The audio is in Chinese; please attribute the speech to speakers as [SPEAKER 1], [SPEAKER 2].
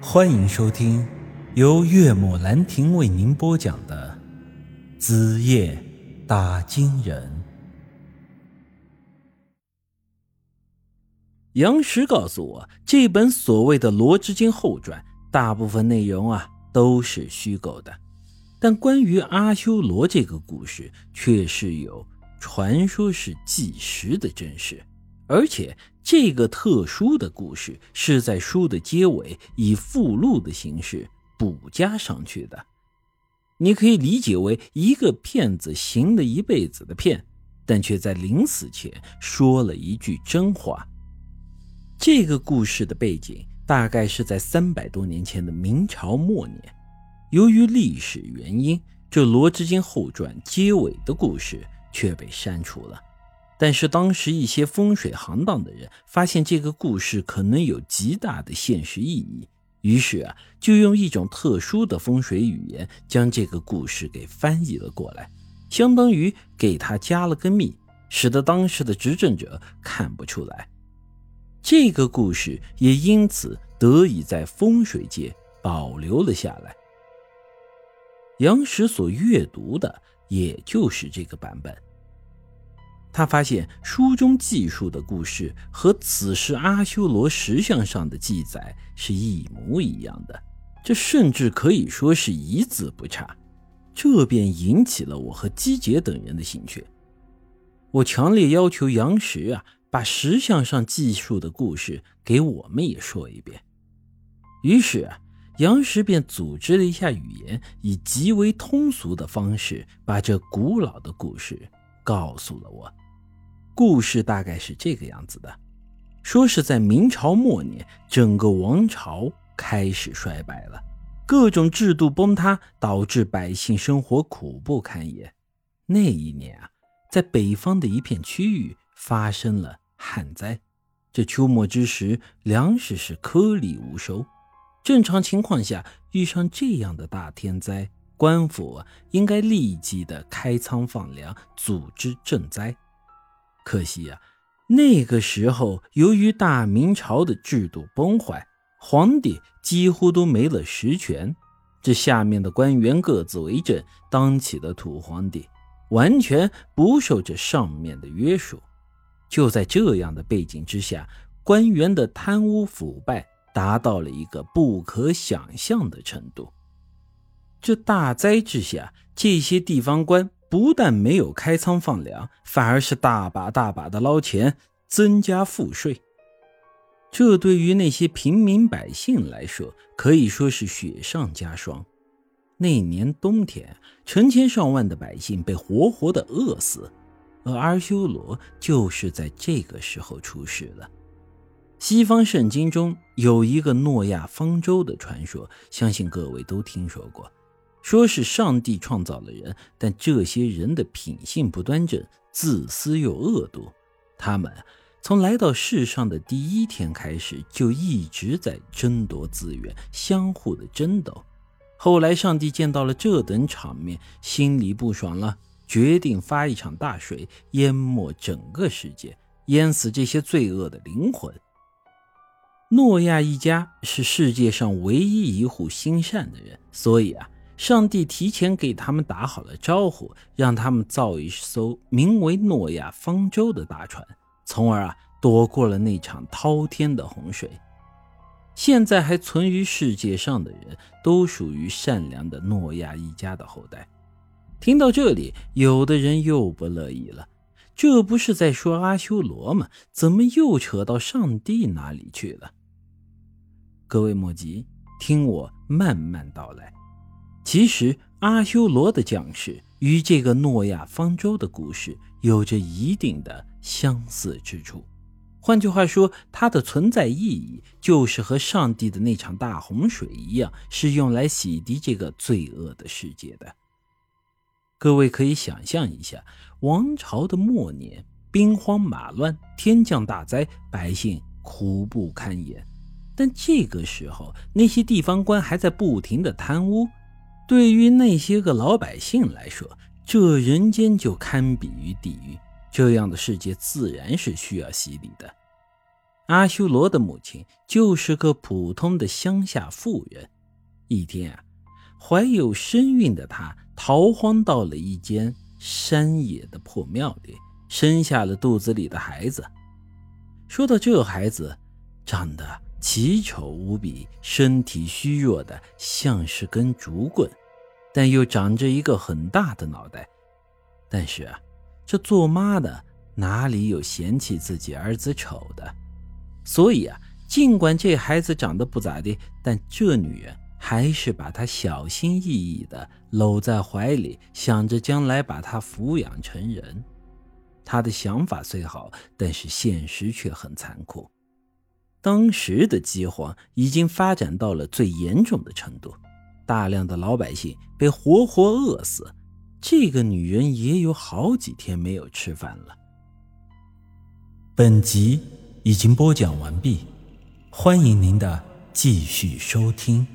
[SPEAKER 1] 欢迎收听由岳母兰亭为您播讲的《子夜打金人》。杨石告诉我，这本所谓的《罗织经后传》，大部分内容啊都是虚构的，但关于阿修罗这个故事，却是有传说是纪实的真实。而且这个特殊的故事是在书的结尾以附录的形式补加上去的，你可以理解为一个骗子行了一辈子的骗，但却在临死前说了一句真话。这个故事的背景大概是在三百多年前的明朝末年，由于历史原因，这《罗织经后传》结尾的故事却被删除了。但是当时一些风水行当的人发现这个故事可能有极大的现实意义，于是啊，就用一种特殊的风水语言将这个故事给翻译了过来，相当于给他加了个密，使得当时的执政者看不出来。这个故事也因此得以在风水界保留了下来。杨时所阅读的也就是这个版本。他发现书中记述的故事和此时阿修罗石像上的记载是一模一样的，这甚至可以说是一字不差，这便引起了我和姬杰等人的兴趣。我强烈要求杨石啊，把石像上记述的故事给我们也说一遍。于是啊，杨石便组织了一下语言，以极为通俗的方式把这古老的故事告诉了我。故事大概是这个样子的：说是在明朝末年，整个王朝开始衰败了，各种制度崩塌，导致百姓生活苦不堪言。那一年啊，在北方的一片区域发生了旱灾，这秋末之时，粮食是颗粒无收。正常情况下，遇上这样的大天灾，官府应该立即的开仓放粮，组织赈灾。可惜啊，那个时候由于大明朝的制度崩坏，皇帝几乎都没了实权，这下面的官员各自为政，当起了土皇帝，完全不受这上面的约束。就在这样的背景之下，官员的贪污腐败达到了一个不可想象的程度。这大灾之下，这些地方官。不但没有开仓放粮，反而是大把大把的捞钱，增加赋税。这对于那些平民百姓来说，可以说是雪上加霜。那年冬天，成千上万的百姓被活活的饿死，而阿修罗就是在这个时候出世了。西方圣经中有一个诺亚方舟的传说，相信各位都听说过。说是上帝创造了人，但这些人的品性不端正，自私又恶毒。他们从来到世上的第一天开始，就一直在争夺资源，相互的争斗。后来，上帝见到了这等场面，心里不爽了，决定发一场大水，淹没整个世界，淹死这些罪恶的灵魂。诺亚一家是世界上唯一一户心善的人，所以啊。上帝提前给他们打好了招呼，让他们造一艘名为“诺亚方舟”的大船，从而啊躲过了那场滔天的洪水。现在还存于世界上的人都属于善良的诺亚一家的后代。听到这里，有的人又不乐意了：这不是在说阿修罗吗？怎么又扯到上帝那里去了？各位莫急，听我慢慢道来。其实，阿修罗的降世与这个诺亚方舟的故事有着一定的相似之处。换句话说，它的存在意义就是和上帝的那场大洪水一样，是用来洗涤这个罪恶的世界的。各位可以想象一下，王朝的末年，兵荒马乱，天降大灾，百姓苦不堪言。但这个时候，那些地方官还在不停的贪污。对于那些个老百姓来说，这人间就堪比于地狱。这样的世界自然是需要洗礼的。阿修罗的母亲就是个普通的乡下妇人。一天啊，怀有身孕的她逃荒到了一间山野的破庙里，生下了肚子里的孩子。说到这孩子，长得奇丑无比，身体虚弱的像是根竹棍，但又长着一个很大的脑袋。但是啊，这做妈的哪里有嫌弃自己儿子丑的？所以啊，尽管这孩子长得不咋地，但这女人还是把他小心翼翼地搂在怀里，想着将来把他抚养成人。她的想法虽好，但是现实却很残酷。当时的饥荒已经发展到了最严重的程度，大量的老百姓被活活饿死。这个女人也有好几天没有吃饭了。本集。已经播讲完毕，欢迎您的继续收听。